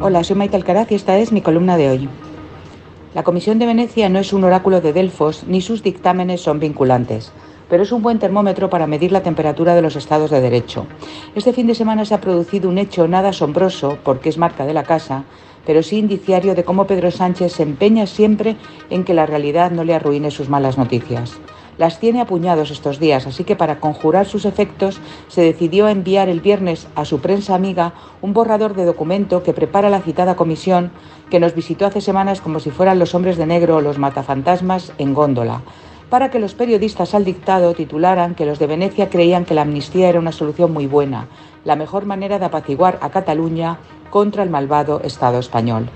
Hola, soy Maite Alcaraz y esta es mi columna de hoy. La Comisión de Venecia no es un oráculo de Delfos ni sus dictámenes son vinculantes, pero es un buen termómetro para medir la temperatura de los estados de derecho. Este fin de semana se ha producido un hecho nada asombroso, porque es marca de la casa, pero sí indiciario de cómo Pedro Sánchez se empeña siempre en que la realidad no le arruine sus malas noticias. Las tiene apuñados estos días, así que para conjurar sus efectos se decidió enviar el viernes a su prensa amiga un borrador de documento que prepara la citada comisión que nos visitó hace semanas como si fueran los hombres de negro o los matafantasmas en góndola para que los periodistas al dictado titularan que los de Venecia creían que la amnistía era una solución muy buena, la mejor manera de apaciguar a Cataluña contra el malvado Estado español.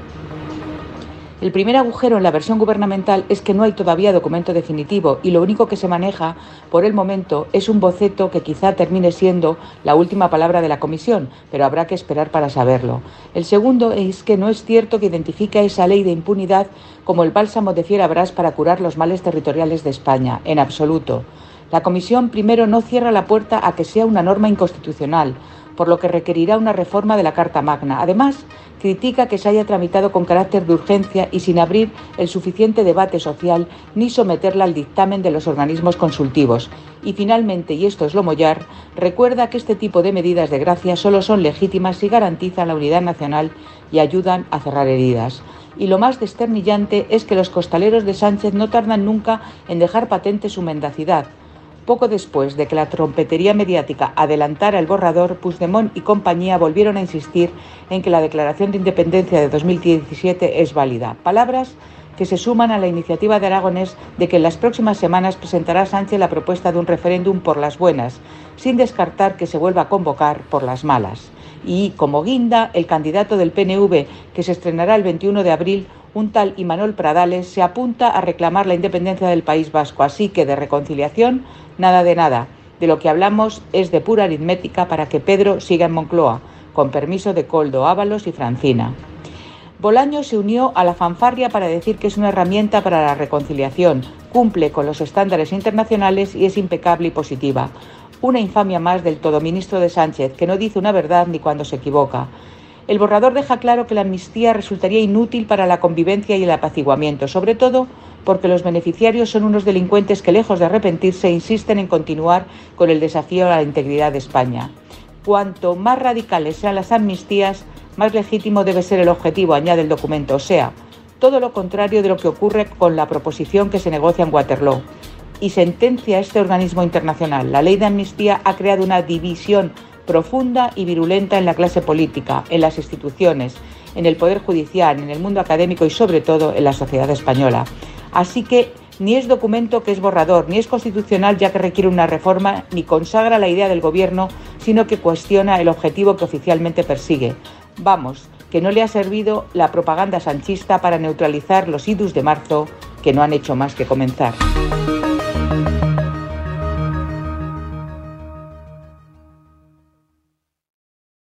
El primer agujero en la versión gubernamental es que no hay todavía documento definitivo y lo único que se maneja por el momento es un boceto que quizá termine siendo la última palabra de la comisión, pero habrá que esperar para saberlo. El segundo es que no es cierto que identifica esa ley de impunidad como el bálsamo de Fierabras para curar los males territoriales de España, en absoluto. La comisión primero no cierra la puerta a que sea una norma inconstitucional, por lo que requerirá una reforma de la Carta Magna. Además, critica que se haya tramitado con carácter de urgencia y sin abrir el suficiente debate social ni someterla al dictamen de los organismos consultivos. Y finalmente, y esto es lo mollar, recuerda que este tipo de medidas de gracia solo son legítimas si garantizan la unidad nacional y ayudan a cerrar heridas. Y lo más desternillante es que los costaleros de Sánchez no tardan nunca en dejar patente su mendacidad poco después de que la trompetería mediática adelantara el borrador, Puigdemont y compañía volvieron a insistir en que la declaración de independencia de 2017 es válida. Palabras que se suman a la iniciativa de Aragonés de que en las próximas semanas presentará Sánchez la propuesta de un referéndum por las buenas, sin descartar que se vuelva a convocar por las malas. Y, como guinda, el candidato del PNV, que se estrenará el 21 de abril, un tal Imanol Pradales, se apunta a reclamar la independencia del País Vasco. Así que de reconciliación, nada de nada. De lo que hablamos es de pura aritmética para que Pedro siga en Moncloa, con permiso de Coldo Ábalos y Francina. Bolaño se unió a la fanfarria para decir que es una herramienta para la reconciliación, cumple con los estándares internacionales y es impecable y positiva. Una infamia más del todo ministro de Sánchez, que no dice una verdad ni cuando se equivoca. El borrador deja claro que la amnistía resultaría inútil para la convivencia y el apaciguamiento, sobre todo porque los beneficiarios son unos delincuentes que, lejos de arrepentirse, insisten en continuar con el desafío a la integridad de España. Cuanto más radicales sean las amnistías, más legítimo debe ser el objetivo, añade el documento, o sea, todo lo contrario de lo que ocurre con la proposición que se negocia en Waterloo. Y sentencia este organismo internacional. La ley de amnistía ha creado una división profunda y virulenta en la clase política, en las instituciones, en el Poder Judicial, en el mundo académico y sobre todo en la sociedad española. Así que ni es documento que es borrador, ni es constitucional ya que requiere una reforma, ni consagra la idea del Gobierno, sino que cuestiona el objetivo que oficialmente persigue. Vamos, que no le ha servido la propaganda sanchista para neutralizar los idus de marzo que no han hecho más que comenzar.